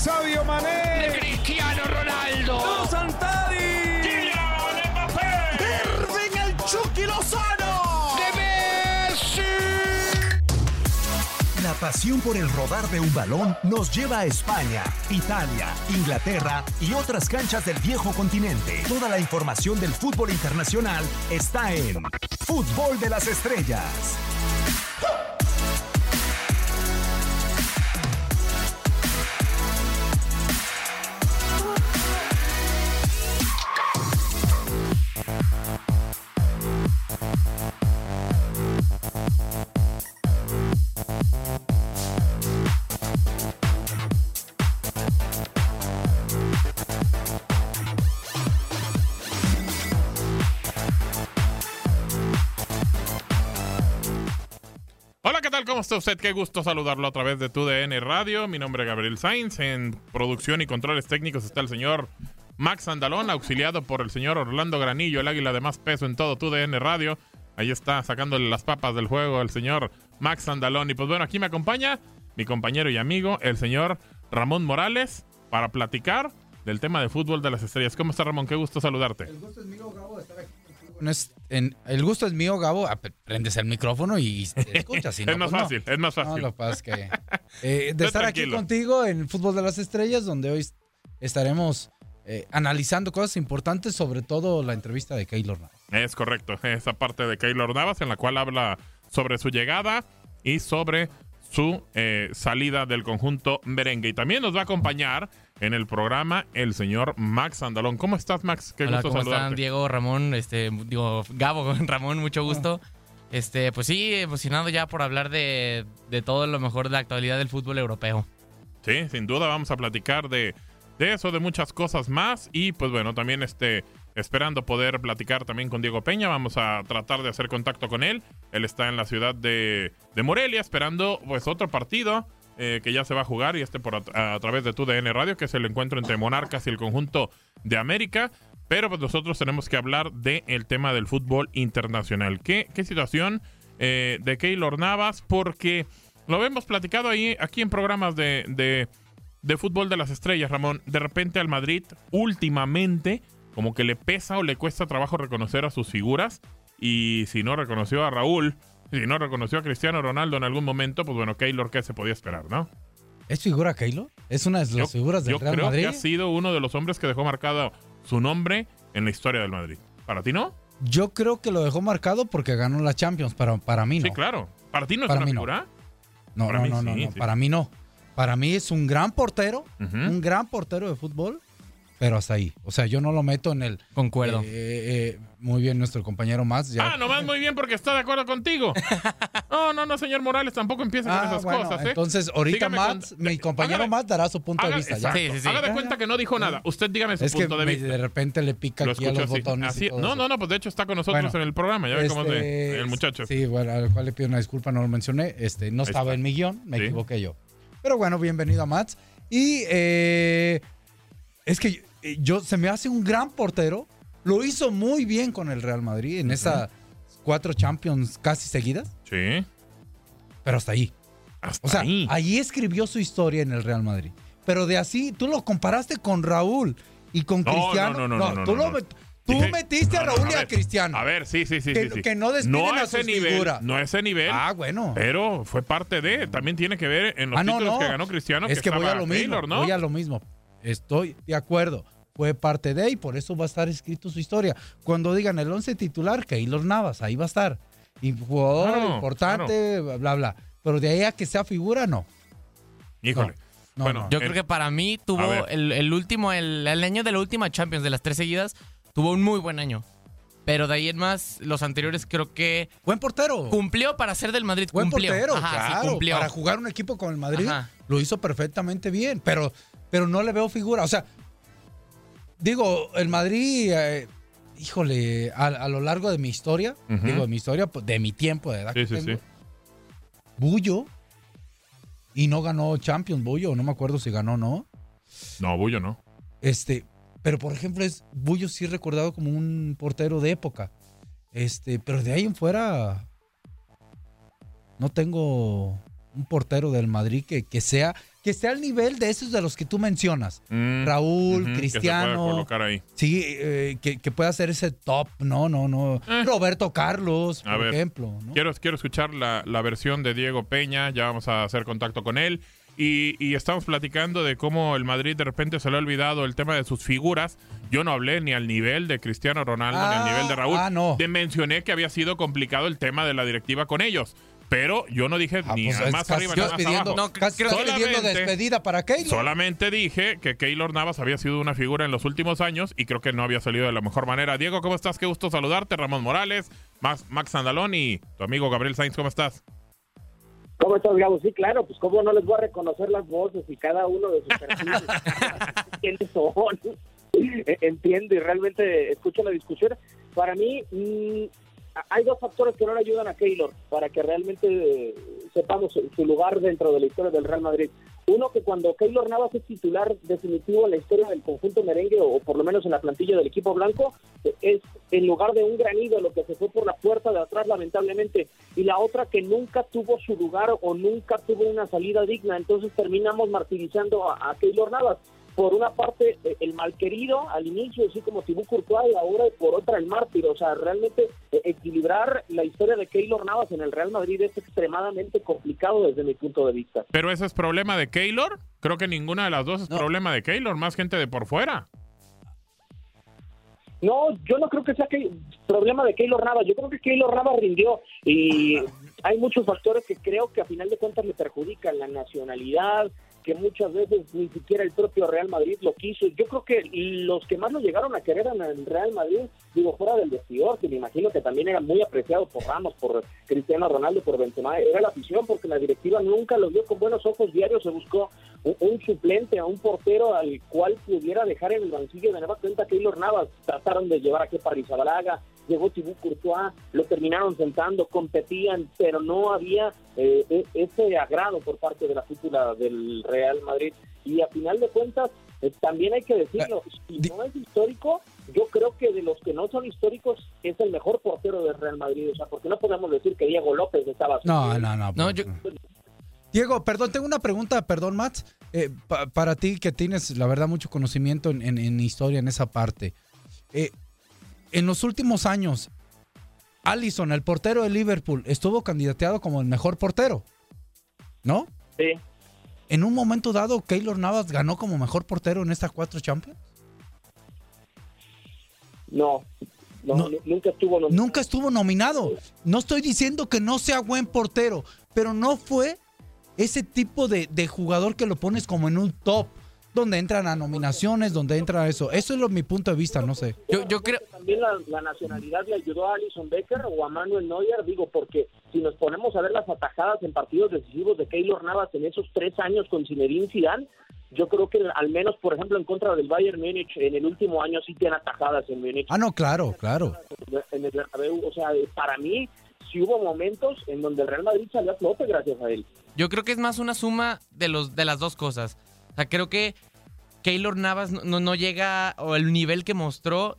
Sabio Mané. Cristiano Ronaldo. Santari. Kylian Mbappé. Irving el Chucky Lozano. De Messi. La pasión por el rodar de un balón nos lleva a España, Italia, Inglaterra y otras canchas del viejo continente. Toda la información del fútbol internacional está en Fútbol de las Estrellas. ¿Cómo está usted? Qué gusto saludarlo a través de TUDN Radio. Mi nombre es Gabriel Sainz. En producción y controles técnicos está el señor Max Andalón, auxiliado por el señor Orlando Granillo, el águila de más peso en todo TUDN Radio. Ahí está sacándole las papas del juego el señor Max Andalón. Y pues bueno, aquí me acompaña mi compañero y amigo, el señor Ramón Morales, para platicar del tema de fútbol de las estrellas. ¿Cómo está Ramón? Qué gusto saludarte. El gusto es mío, Gabo, de estar aquí contigo. No es- en- el gusto es mío, Gabo. Ah, pe- Prendes el micrófono y te escuchas. si no, es más pues no. fácil, es más No, fácil. lo que pasa es que. eh, de estar aquí tranquilo. contigo en Fútbol de las Estrellas, donde hoy estaremos eh, analizando cosas importantes, sobre todo la entrevista de Keylor Navas. Es correcto, esa parte de Keylor Navas en la cual habla sobre su llegada y sobre su eh, salida del conjunto merengue. Y también nos va a acompañar en el programa el señor Max Andalón. ¿Cómo estás, Max? Qué Hola, gusto ¿cómo saludarte. están? Diego, Ramón, este, digo, Gabo, Ramón, mucho gusto. Este, pues sí, emocionado ya por hablar de, de todo lo mejor de la actualidad del fútbol europeo. Sí, sin duda vamos a platicar de, de eso, de muchas cosas más. Y pues bueno, también este, esperando poder platicar también con Diego Peña. Vamos a tratar de hacer contacto con él. Él está en la ciudad de, de Morelia esperando pues otro partido eh, que ya se va a jugar y este por a, través de tu DN Radio, que es el encuentro entre Monarcas y el conjunto de América. Pero pues nosotros tenemos que hablar del tema del fútbol internacional. ¿Qué, qué situación eh, de Keylor Navas? Porque lo hemos platicado ahí, aquí en programas de, de, de fútbol de las estrellas, Ramón. De repente al Madrid, últimamente, como que le pesa o le cuesta trabajo reconocer a sus figuras. Y si no reconoció a Raúl, si no reconoció a Cristiano Ronaldo en algún momento, pues bueno, Keylor, ¿qué se podía esperar, no? ¿Es figura Keylor? ¿Es una de las Yo- figuras del Yo Real creo Madrid? que ha sido uno de los hombres que dejó marcado su nombre en la historia del Madrid. ¿Para ti no? Yo creo que lo dejó marcado porque ganó la Champions, pero para mí no. Sí, claro. ¿Para ti no es Para una mí no. figura? No, Para no, no, para mí no. Para mí es un gran portero, un gran portero de fútbol, pero hasta ahí. O sea, yo no lo meto en el... Concuerdo. Eh, eh, muy bien, nuestro compañero más. Ya. Ah, nomás muy bien porque está de acuerdo contigo. No, no, no, señor Morales, tampoco empieza con Ah, esas bueno, cosas, ¿eh? entonces ahorita con- mi compañero Matt dará su punto de vista. ya. Sí, sí, sí. Haga de Ya, cuenta ya. que no dijo nada. Usted dígame su Es que punto de vista. de repente le pica Lo aquí a los así. botones. Así- y todo no, eso. no, no, pues de hecho está con nosotros Bueno, en el programa. Ya ve cómo es Este, el muchacho. Sí, bueno, al cual le pido una disculpa, no lo mencioné. Este, no estaba en mi guion, me Sí. equivoqué yo. Pero bueno, bienvenido a Mats. Y eh, es que eh, yo se me hace un gran portero. Lo hizo muy bien con el Real Madrid en esas cuatro Champions casi seguidas, Sí. pero hasta ahí. Hasta O sea, ahí. ahí escribió su historia en el Real Madrid. Pero de así, tú lo comparaste con Raúl y con No, Cristiano. no, no, no, no, tú, lo metiste a Raúl y a Cristiano. A ver, sí, sí, sí. Que- sí, sí. que no despiden no a ese sus nivel, figuras. No a ese nivel. Ah, bueno. Pero fue parte de. También tiene que ver en los Ah, títulos que ganó Cristiano. es que voy a lo mismo. Voy a lo mismo. Estoy de acuerdo. Fue parte de y por eso va a estar escrito su historia. Cuando digan el 11 titular, Keylor Navas, ahí va a estar. Y jugador Claro, importante, bla, bla. Pero de ahí a que sea figura, no. Híjole. No, bueno, no. Yo el- creo que para mí tuvo el, el último, el, el año de la última Champions de las tres seguidas, tuvo un muy buen año. Pero de ahí en más, los anteriores creo que Buen portero. cumplió para ser del Madrid. Buen cumplió. portero, Ajá, sí, claro. cumplió. Para jugar un equipo con el Madrid, Ajá. lo hizo perfectamente bien. Pero, pero no le veo figura. O sea, digo, el Madrid, eh, híjole, a, a lo largo de mi historia, digo, de mi historia, pues, de mi tiempo de edad Sí, que sí, tengo, sí. Bullo. Y no ganó Champions, Bullo. No me acuerdo si ganó o no. No, Bullo no. Este, pero por ejemplo, es Bullo sí recordado como un portero de época. Este, pero de ahí en fuera no tengo un portero del Madrid que, que sea que esté al nivel de esos de los que tú mencionas. Mm, Raúl, ujú, que se Cristiano. pueda colocar ahí. Sí, eh, que, que pueda ser ese top, no, no, no. Eh. Roberto Carlos, A por ver, ejemplo. ¿no? Quiero, quiero escuchar la, la versión de Diego Peña, ya vamos a hacer contacto con él. Y, y estamos platicando de cómo el Madrid de repente se le ha olvidado el tema de sus figuras. Yo no hablé ni al nivel de Cristiano Ronaldo ni al Ah, nivel de Raúl. ah, no. Te mencioné que había sido complicado el tema de la directiva con ellos. Pero yo no dije Ah, ni pues más casi arriba ni más despidiendo, abajo. No, casi creo- estás pidiendo solamente- despedida para Keylor. Solamente dije que Keylor Navas había sido una figura en los últimos años y creo que no había salido de la mejor manera. Diego, ¿cómo estás? Qué gusto saludarte. Ramón Morales, Max, Max Andalón y tu amigo Gabriel Sainz, ¿cómo estás? ¿Cómo estás, Gabo? Sí, claro, pues cómo no les voy a reconocer las voces y cada uno de sus perfiles. ¿Quiénes son? Entiendo y realmente escucho la discusión. Para mí, mm, hay dos factores que no le ayudan a Keylor para que realmente eh, sepamos su- lugar dentro de la historia del Real Madrid. Uno, que cuando Keylor Navas es titular definitivo en la historia del conjunto merengue, o por lo menos en la plantilla del equipo blanco, eh, es en lugar de un gran ídolo que se fue por la puerta de atrás, lamentablemente. Y la otra, que nunca tuvo su lugar o nunca tuvo una salida digna. Entonces terminamos martirizando a Keylor Navas. Por una parte, eh, el malquerido al inicio, así como Thibaut Courtois, y ahora y por otra el mártir. O sea, realmente eh, equilibrar la historia de Keylor Navas en el Real Madrid es extremadamente complicado desde mi punto de vista. Pero ese es problema de Keylor. Creo que ninguna de las dos es No. problema de Keylor, más gente de por fuera. No, yo no creo que sea que problema de Keylor Navas. Yo creo que Keylor Navas rindió y hay muchos factores que creo que a final de cuentas le perjudican la nacionalidad, que muchas veces ni siquiera el propio Real Madrid lo quiso. Yo creo que los que más lo llegaron a querer en el Real Madrid, digo, fuera del vestidor, que me imagino que también era muy apreciado por Ramos, por Cristiano Ronaldo, por Benzema, era la afición, porque la directiva nunca lo vio con buenos ojos diarios, se buscó un, suplente, a un portero al cual pudiera dejar en el banquillo de nueva cuenta Keylor Navas. Trataron de llevar a Kepa Arrizabalaga, llegó Thibaut Courtois, lo terminaron sentando, competían, pero no había eh, e- ese agrado por parte de la cúpula del Real Madrid. Y a final de cuentas, eh, también hay que decirlo, si di- no es histórico, yo creo que de los que no son históricos es el mejor portero del Real Madrid. O sea, porque no podemos decir que Diego López estaba... No, no, no. No, yo- Diego, perdón, tengo una pregunta, perdón, Max. Eh, pa- para ti que tienes, la verdad, mucho conocimiento en, en- en historia en esa parte. Eh, en los últimos años, Allison, el portero de Liverpool, estuvo candidateado como el mejor portero. ¿No? Sí. En un momento dado, Keylor Navas ganó como mejor portero en estas cuatro Champions. No, no, No. nu- nunca estuvo... nominado. Nunca estuvo nominado. No estoy diciendo que no sea buen portero, pero no fue ese tipo de, de jugador que lo pones como en un top, donde entran a nominaciones, donde entra eso. Eso es lo, mi punto de vista, no sé. Yo, yo creo, También la, la nacionalidad le ayudó a Alison Becker o a Manuel Neuer, digo, porque si nos ponemos a ver las atajadas en partidos decisivos de Keylor Navas en esos tres años con Zinedine Zidane, yo creo que al menos, por ejemplo, en contra del Bayern Múnich en el último año sí tiene atajadas en Múnich. Ah, no, claro, claro. En el Bernabéu, o sea, para mí sí hubo momentos en donde el Real Madrid salió a flote gracias a él. yo creo que es más una suma de los de las dos cosas. Sea, creo que Keylor Navas no, llega, o el nivel que mostró,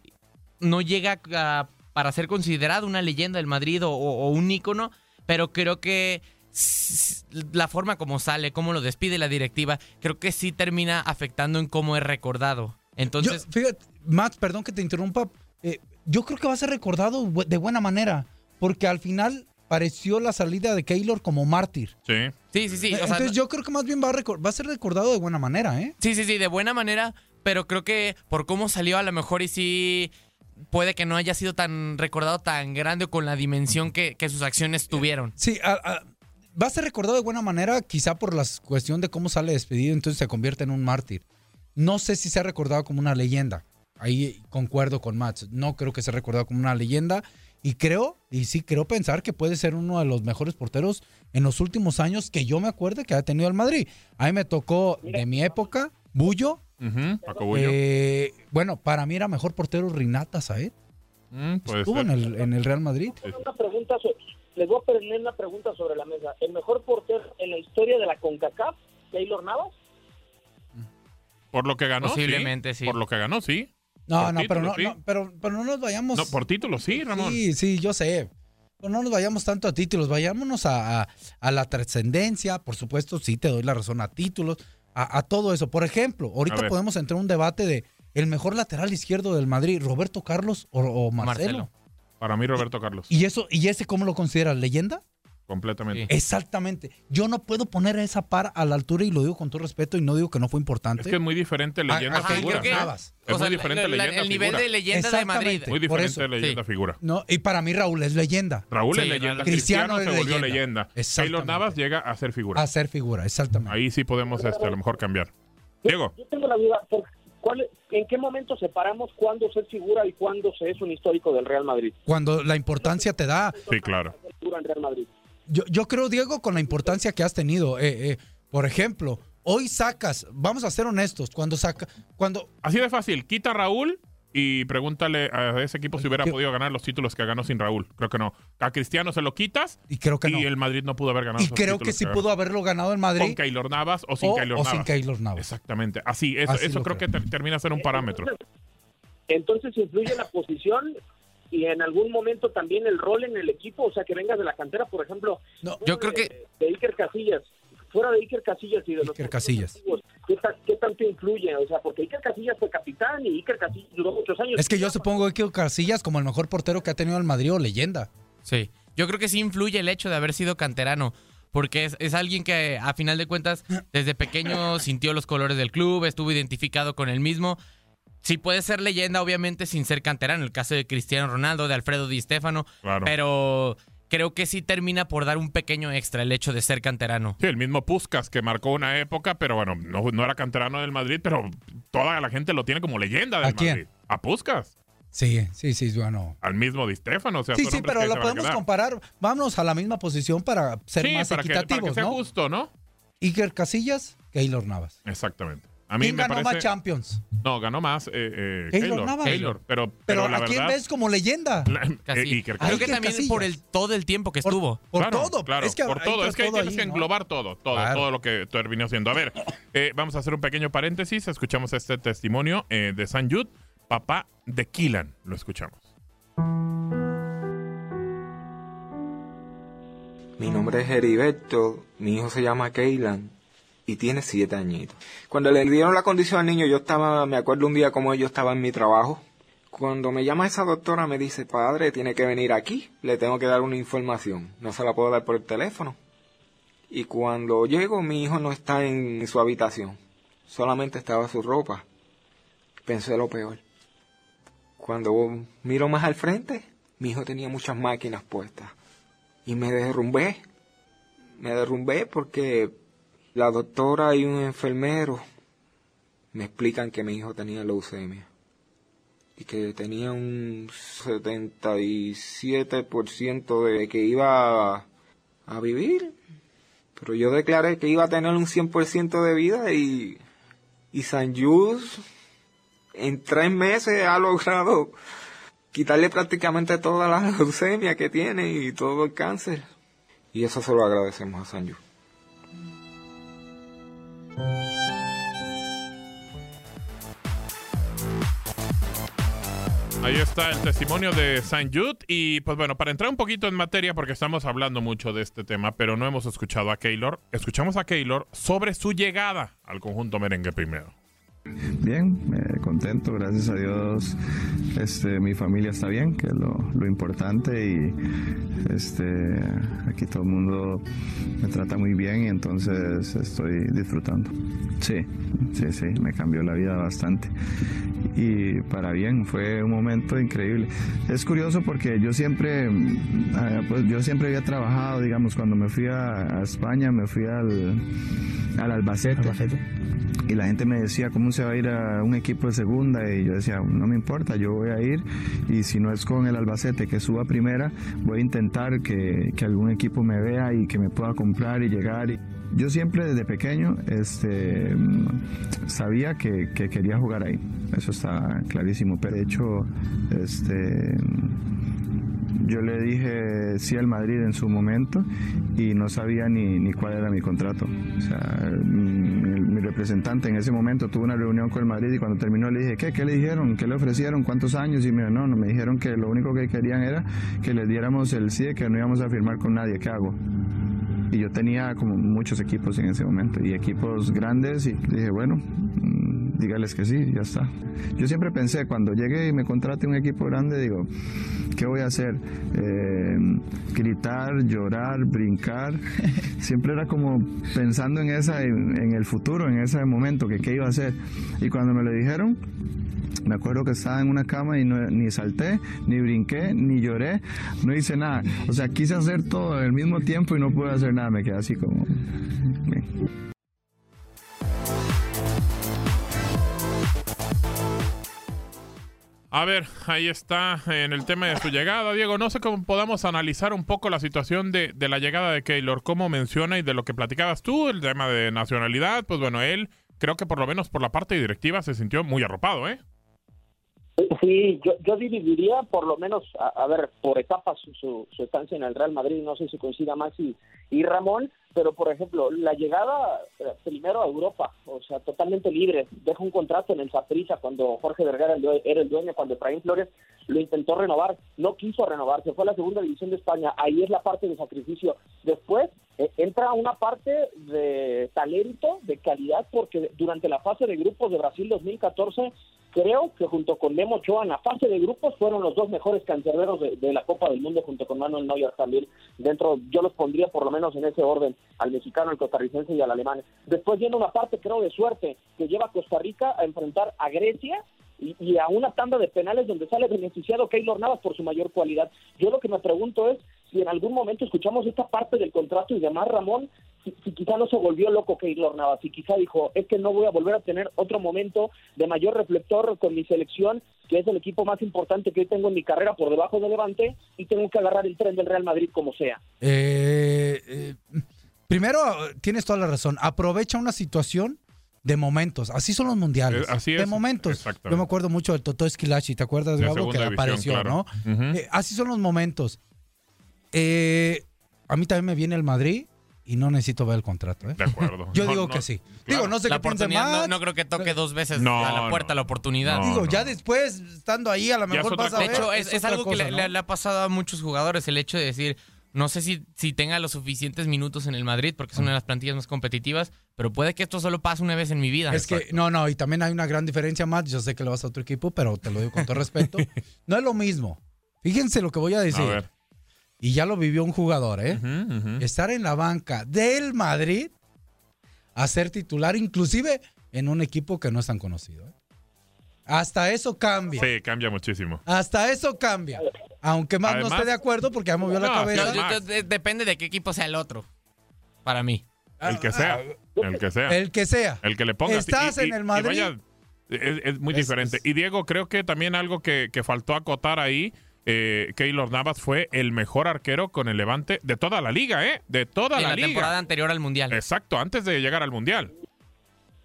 no llega a- para ser considerado una leyenda del Madrid o, un ícono, pero creo que la forma como sale, cómo lo despide la directiva, creo que sí termina afectando en cómo es recordado. Entonces, fíjate, Max, perdón que te interrumpa. eh, yo creo que va a ser recordado de buena manera, porque al final pareció la salida de Keylor como mártir. Sí. sí, sí, sí. o sea, Entonces yo creo que más bien va a, va a ser recordado de buena manera, ¿eh? Sí, sí, sí, de buena manera, pero creo que por cómo salió a lo mejor y sí puede que no haya sido tan recordado tan grande o con la dimensión que, que sus acciones tuvieron. Sí, a- a- va a ser recordado de buena manera, quizá por la cuestión de cómo sale despedido, entonces se convierte en un mártir. No sé si sea recordado como una leyenda. Ahí concuerdo con Max. No creo que sea recordado como una leyenda. Y creo, y sí creo pensar que puede ser uno de los mejores porteros en los últimos años que yo me acuerde que ha tenido el Madrid. A mí me tocó de mi época, Bullo. Paco Bullo. Eh, bueno, para mí era mejor portero Rinata Saed. Mm, Estuvo en el, en el Real Madrid. Una pregunta so- les voy a poner una pregunta sobre la mesa. ¿El mejor portero en la historia de la CONCACAF, Keylor Navas? Por lo que ganó, Posiblemente, sí. Por lo que ganó, sí. No, Por no, pero no, sí. no, pero, pero no nos vayamos. No, por título, sí, Ramón. Sí, sí, yo sé. Pues no nos vayamos tanto a títulos, vayámonos a, a- a la trascendencia. Por supuesto, sí te doy la razón a títulos, a, a todo eso. Por ejemplo, ahorita podemos entrar en un debate de el mejor lateral izquierdo del Madrid, Roberto Carlos o, o Marcelo. Marcelo. Para mí, Roberto Carlos. ¿Y eso y ese cómo lo consideras? ¿Leyenda? Completamente. Sí. Exactamente. Yo no puedo poner a esa par a la altura y lo digo con todo respeto y no digo que no fue importante. Es que es muy diferente leyenda Ajá, figura. creo que- Navas. Es o sea, muy diferente la- la- leyenda el nivel figura. de leyenda de Madrid. Exactamente. Muy Por diferente eso. leyenda figura. No, y para mí Raúl es leyenda. Raúl es leyenda, Cristiano Cristiano, es se volvió leyenda. leyenda. Taylor Navas llega a ser figura. A ser figura, exactamente. Ahí sí podemos este, a lo mejor cambiar. Diego, Yo tengo la duda, ¿por cuál, ¿en qué momento separamos cuándo se es figura y cuándo se es un histórico del Real Madrid? Cuando la importancia te da. sí, claro. Figura en Real Madrid. Yo, yo creo, Diego, con la importancia que has tenido. eh, eh, por ejemplo, hoy sacas, vamos a ser honestos, cuando saca, cuando Así de fácil, quita a Raúl y pregúntale a ese equipo si hubiera podido ganar los títulos que ganó sin Raúl. Creo que no. A Cristiano se lo quitas y creo que y no. el Madrid no pudo haber ganado Y esos creo que sí pudo haberlo ganado en Madrid Con Keylor Navas o sin o, Keylor o Navas. sin Keylor Navas. Exactamente. Así, eso, Así eso creo que termina ser un parámetro. Entonces influye la posición y en algún momento también el rol en el equipo, o sea, que vengas de la cantera, por ejemplo. No, Yo creo de- De Iker Casillas. Fuera de Iker Casillas y de los Iker Casillas. antiguos, ¿qué, ta- qué tanto influye? O sea, porque Iker Casillas fue capitán y Iker Casillas duró muchos años. Es que yo supongo que Casillas como el mejor portero que ha tenido el Madrid o leyenda. Sí. Yo creo que sí influye el hecho de haber sido canterano. Porque es, es alguien que, a final de cuentas, desde pequeño sintió los colores del club, estuvo identificado con el mismo. Sí puede ser leyenda, obviamente, sin ser canterano. El caso de Cristiano Ronaldo, de Alfredo Di Stéfano. Claro. Pero creo que sí termina por dar un pequeño extra el hecho de ser canterano. Sí, el mismo Puskas que marcó una época, pero bueno, no, no era canterano del Madrid, pero toda la gente lo tiene como leyenda del ¿A quién? Madrid. A Puskas. Sí, sí, sí, bueno. Al mismo Di Stefano. O sea, Sí, sí, pero lo podemos comparar. Vámonos a la misma posición para ser Sí, más para que, para que equitativos, sea ¿no? justo, ¿no? Iker Casillas, Keylor Navas. Exactamente. A mí ¿Quién me ganó parece... más Champions? No, ganó más eh, eh, Keylor Keylor. Navas. Keylor, pero, pero, Pero la ¿a quién verdad... ves como leyenda? la- eh, Creo que también Casillas. por el todo el tiempo que Por- estuvo. Por Claro, todo. Claro, es que por todo. Es que ahí tienes que ¿no? englobar todo, todo, Claro. todo lo que terminó siendo. A ver, eh, vamos a hacer un pequeño paréntesis. Escuchamos este testimonio eh, de San Jude, papá de Killan. Lo escuchamos. Mi nombre es Heriberto, mi hijo se llama Keylan y tiene siete añitos. Cuando le dieron la condición al niño, yo estaba, me acuerdo un día como yo estaba en mi trabajo. Cuando me llama esa doctora me dice, padre, tiene que venir aquí, le tengo que dar una información, no se la puedo dar por el teléfono. Y cuando llego, mi hijo no está en su habitación, solamente estaba su ropa. Pensé lo peor. Cuando miro más al frente, mi hijo tenía muchas máquinas puestas y me derrumbé. Me derrumbé porque la doctora y un enfermero me explican que mi hijo tenía leucemia y que tenía un 77% de que iba a, vivir. Pero yo declaré que iba a tener un 100% de vida y, y San Jus en tres meses ha logrado quitarle prácticamente toda la leucemia que tiene y todo el cáncer. Y eso se lo agradecemos a Sanju. Ahí está el testimonio de San Jude. Y pues bueno, para entrar un poquito en materia, porque estamos hablando mucho de este tema, pero no hemos escuchado a Keylor. Escuchamos a Keylor sobre su llegada al conjunto merengue primero. Bien, eh, contento, gracias a Dios. Este, mi familia está bien, que es lo, lo importante y este, aquí todo el mundo me trata muy bien y entonces estoy disfrutando. Sí, sí, sí, me cambió la vida bastante y para bien, fue un momento increíble. Es curioso porque yo siempre, ah, pues yo siempre había trabajado, digamos, cuando me fui a, a España, me fui al, al Albacete. Y la gente me decía, ¿cómo se va a ir a un equipo de segunda? Y yo decía, no me importa, yo voy a ir. Y si no es con el Albacete que suba primera, voy a intentar que, que algún equipo me vea y que me pueda comprar y llegar. Y yo siempre desde pequeño este, sabía que, que quería jugar ahí. Eso está clarísimo. Pero de hecho, este, yo le dije sí al Madrid en su momento y no sabía ni, ni cuál era mi contrato. O sea, mi, representante en ese momento tuvo una reunión con el Madrid y cuando terminó le dije, ¿qué? ¿Qué le dijeron? ¿Qué le ofrecieron? ¿Cuántos años? Y me no, no, me dijeron que lo único que querían era que les diéramos el sí, que no íbamos a firmar con nadie. ¿Qué hago? Y yo tenía como muchos equipos en ese momento y equipos grandes y dije, bueno, dígales que sí, ya está. Yo siempre pensé, cuando llegue y me contrate un equipo grande, digo, ¿qué voy a hacer? Eh, gritar, llorar, brincar. Siempre era como pensando en, esa, en, en el futuro, en ese momento, que qué iba a hacer. Y cuando me lo dijeron, me acuerdo que estaba en una cama y no, ni salté, ni brinqué, ni lloré, no hice nada. O sea, quise hacer todo al mismo tiempo y no pude hacer nada. Me quedé así como... bien. A ver, ahí está en el tema de su llegada. Diego, no sé cómo podamos analizar un poco la situación de, de la llegada de Keylor, cómo menciona y de lo que platicabas tú, el tema de nacionalidad. Pues bueno, él creo que por lo menos por la parte directiva se sintió muy arropado, ¿eh? Sí, yo, yo dividiría por lo menos, a, ver, por etapas su, su, estancia en el Real Madrid, no sé si coincida más y, Ramón, pero por ejemplo, la llegada eh, primero a Europa, o sea, totalmente libre, deja un contrato en el Saprissa cuando Jorge Vergara era el dueño, cuando Efraín Flores lo intentó renovar, no quiso renovar, se fue a la segunda división de España, ahí es la parte de sacrificio. Después eh, entra una parte de talento, de calidad, porque durante la fase de grupos de Brasil 2014 creo que junto con Memo Ochoa en la fase de grupos fueron los dos mejores cancerberos de, de, la Copa del Mundo junto con Manuel Neuer también dentro, yo los pondría por lo menos en ese orden, al mexicano, al costarricense y al alemán. Después viene una parte creo de suerte que lleva a Costa Rica a enfrentar a Grecia y, y, a una tanda de penales donde sale beneficiado Keylor Navas por su mayor cualidad. Yo lo que me pregunto es si en algún momento escuchamos esta parte del contrato y demás, Ramón, si, si quizá no se volvió loco Keylor Navas, y quizá dijo, es que no voy a volver a tener otro momento de mayor reflector con mi selección, que es el equipo más importante que hoy tengo en mi carrera por debajo de Levante, y tengo que agarrar el tren del Real Madrid como sea. Eh, eh, primero, tienes toda la razón, aprovecha una situación de momentos. Así son los mundiales. Eh, así de es. momentos. Yo me acuerdo mucho del Totó Esquilachi, ¿te acuerdas, De Gabo? Que división, apareció, claro. ¿no? Eh, así son los momentos. Eh, a mí también me viene el Madrid y no necesito ver el contrato. ¿eh? De acuerdo. Yo No, digo no, que sí. claro. Digo, no sé La qué piensa oportunidad no, no creo que toque dos veces No, a la puerta no. la oportunidad. No, Digo, no. ya después, estando ahí, a lo mejor vas a De ver. hecho, es, algo que cosa, le, ¿no? le- le ha pasado a muchos jugadores, el hecho de decir, no sé si, si tenga los suficientes minutos en el Madrid, porque es una de las plantillas más competitivas, pero puede que esto solo pase una vez en mi vida. Es que, no, no, y también hay una gran diferencia más. Yo sé que le vas a otro equipo, pero te lo digo con todo respeto. No es lo mismo. Fíjense lo que voy a decir. A ver. Y ya lo vivió un jugador, ¿eh? Estar en la banca del Madrid a ser titular, inclusive en un equipo que no es tan conocido. ¿eh? Hasta eso cambia. Sí, cambia muchísimo. Hasta eso cambia. Aunque más Además- no esté de acuerdo porque ya movió la No, cabeza. Yo- yo- Max. de- depende de qué equipo sea el otro, para mí. El que sea. El que sea. Ah, El que sea. El que le pongas. Estás en el Madrid. vaya, es, es muy Es- diferente. es- Y Diego, creo que también algo que, que faltó acotar ahí, eh, Keylor Navas fue el mejor arquero con el Levante de toda la liga, ¿eh? De toda En la, la liga. temporada anterior al Mundial. Exacto, antes de llegar al Mundial.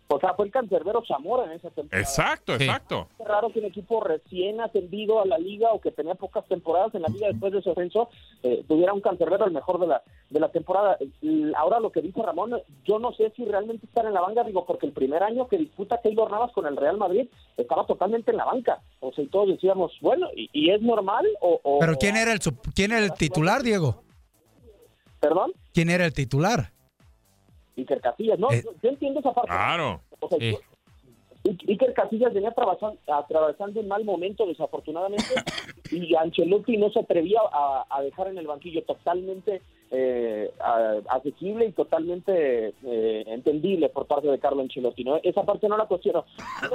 O sea, fue el cancerbero Zamora en esa temporada. Exacto, Sí. exacto. Es raro que un equipo recién ascendido a la liga o que tenía pocas temporadas en la liga después de su ascenso eh, tuviera un cancerbero el mejor de la de la temporada. Y ahora lo que dice Ramón, yo no sé si realmente estar en la banca, digo, porque el primer año que disputa Keylor Navas con el Real Madrid estaba totalmente en la banca. O sea, y todos decíamos, bueno, ¿y, y es normal? O, o- Pero ¿quién era el quién era el titular, Diego? ¿Perdón? ¿Quién era el titular? Iker Casillas, ¿no? Eh, yo, yo entiendo esa parte. Claro. O sea, yo- I- Iker Casillas venía atravesando, atravesando un mal momento, desafortunadamente, y Ancelotti no se atrevía a, a dejar en el banquillo totalmente eh, asequible y totalmente eh, entendible por parte de Carlo Ancelotti. ¿no? Esa parte no la cuestiono.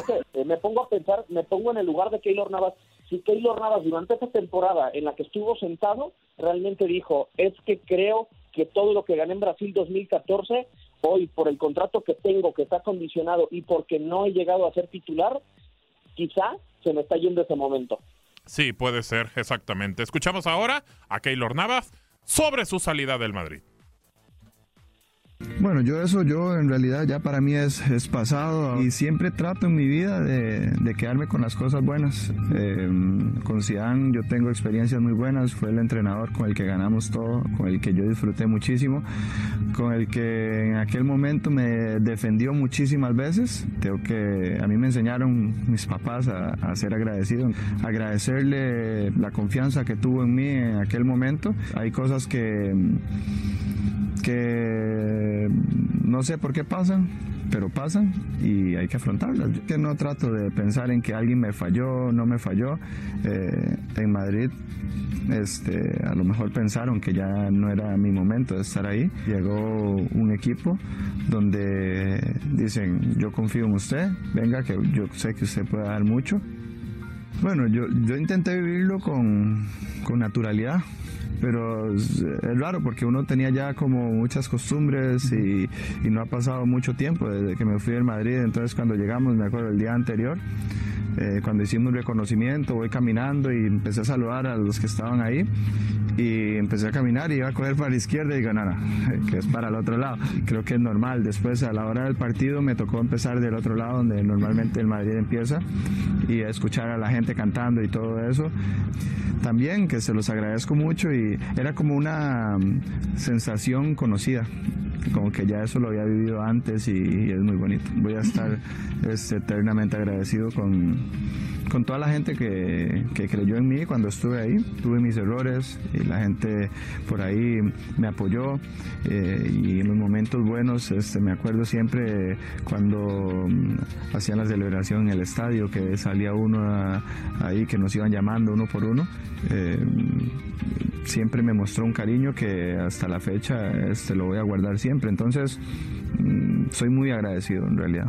Que, eh, me pongo a pensar, me pongo en el lugar de Keylor Navas. Si Keylor Navas durante esa temporada en la que estuvo sentado, realmente dijo, es que creo que todo lo que gané en Brasil 2014 hoy por el contrato que tengo que está condicionado y porque no he llegado a ser titular, quizá se me está yendo ese momento. Sí, puede ser, exactamente. Escuchamos ahora a Keylor Navas sobre su salida del Madrid. Bueno, yo eso, yo en realidad ya para mí es, pasado y siempre trato en mi vida de, de quedarme con las cosas buenas. Eh, con Zidane yo tengo experiencias muy buenas, fue el entrenador con el que ganamos todo, con el que yo disfruté muchísimo, con el que en aquel momento me defendió muchísimas veces. Tengo que, a mí me enseñaron mis papás a, a ser agradecido, agradecerle la confianza que tuvo en mí en aquel momento. Hay cosas que que no sé por qué pasan, pero pasan y hay que afrontarlas. Yo no trato de pensar en que alguien me falló, no me falló. Eh, en Madrid, este, a lo mejor pensaron que ya no era mi momento de estar ahí. Llegó un equipo donde dicen, yo confío en usted, venga que yo sé que usted puede dar mucho. Bueno, yo, yo intenté vivirlo con, con naturalidad, pero es, raro porque uno tenía ya como muchas costumbres y, y, no ha pasado mucho tiempo desde que me fui de Madrid, entonces cuando llegamos, me acuerdo el día anterior, eh, cuando hicimos reconocimiento, voy caminando y empecé a saludar a los que estaban ahí y empecé a caminar y iba a coger para la izquierda y no, no, que es para el otro lado. Creo que es normal. Después, a la hora del partido, me tocó empezar del otro lado, donde normalmente el Madrid empieza, y a escuchar a la gente cantando y todo eso. También, que se los agradezco mucho y era como una sensación conocida como que ya eso lo había vivido antes y, y es muy bonito. Voy a estar es, eternamente agradecido con, con toda la gente que, que, creyó en mí cuando estuve ahí. Tuve mis errores y la gente por ahí me apoyó eh, y en los momentos buenos este, me acuerdo siempre cuando hacían la celebración en el estadio que salía uno ahí que nos iban llamando uno por uno. Eh, siempre me mostró un cariño que hasta la fecha este, lo voy a guardar siempre. Entonces, mmm, soy muy agradecido en realidad.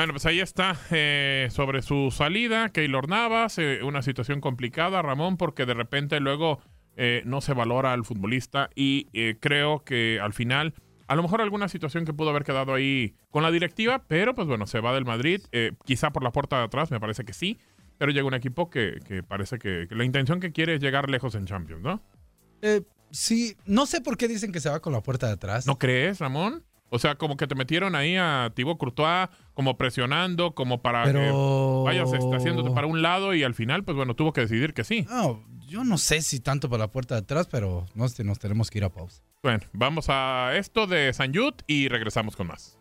Bueno, pues ahí está eh, sobre su salida, Keylor Navas, eh, una situación complicada, Ramón, porque de repente luego eh, no se valora al futbolista y creo que al final a lo mejor alguna situación que pudo haber quedado ahí con la directiva, pero pues bueno, se va del Madrid, eh, quizá por la puerta de atrás, me parece que sí, pero llega un equipo que, que parece que, que, la intención que quiere es llegar lejos en Champions, ¿no? Eh, sí, no sé por qué dicen que se va con la puerta de atrás. ¿No crees, Ramón? O sea, como que te metieron ahí a Thibaut Courtois, como presionando, como para pero... que vayas este, haciéndote para un lado y al final, pues bueno, tuvo que decidir que sí. No, yo no sé si tanto por la puerta de atrás, pero nos, nos tenemos que ir a pausa. Bueno, vamos a esto de San Yud y regresamos con más.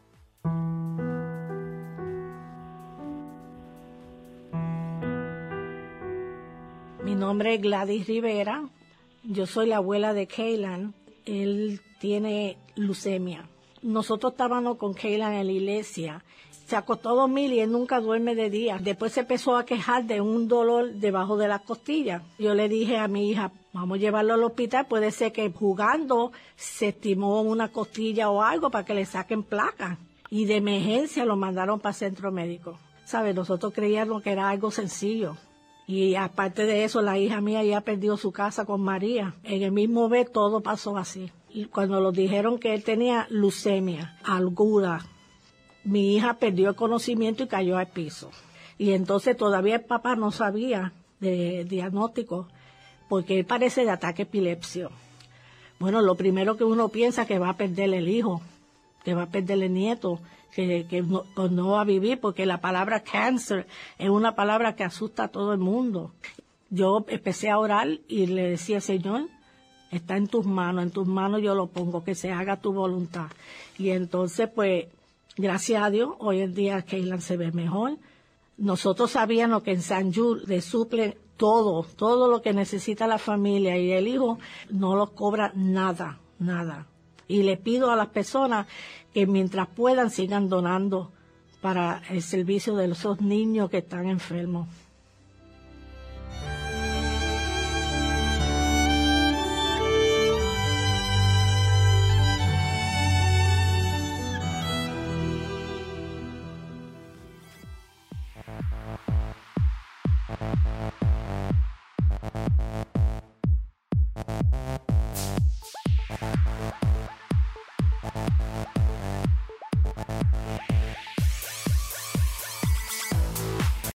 Mi nombre es Gladys Rivera. Yo soy la abuela de Kaylan. Él tiene leucemia. Nosotros estábamos con Kaylan en la iglesia. Se acostó a dormir y él nunca duerme de día. Después se empezó a quejar de un dolor debajo de las costillas. Yo le dije a mi hija, vamos a llevarlo al hospital. Puede ser que jugando se estimó una costilla o algo para que le saquen placa. Y de emergencia lo mandaron para el centro médico. ¿Sabes? Nosotros creíamos que era algo sencillo. Y aparte de eso, la hija mía ya perdió su casa con María. En el mismo mes todo pasó así. Cuando nos dijeron que él tenía leucemia aguda, mi hija perdió el conocimiento y cayó al piso. Y entonces todavía el papá no sabía de diagnóstico porque él parece de ataque epilepsio. Bueno, lo primero que uno piensa que va a perder el hijo, que va a perder el nieto, que, que no, no, va a vivir porque la palabra cáncer es una palabra que asusta a todo el mundo. Yo empecé a orar y le decía, Señor, está en tus manos, en tus manos yo lo pongo, que se haga tu voluntad. Y entonces, pues, gracias a Dios, hoy en día Keylan se ve mejor. Nosotros sabíamos que en San Jude le suple todo, todo lo que necesita la familia y el hijo no lo cobra nada, nada. Y le pido a las personas que mientras puedan sigan donando para el servicio de esos niños que están enfermos.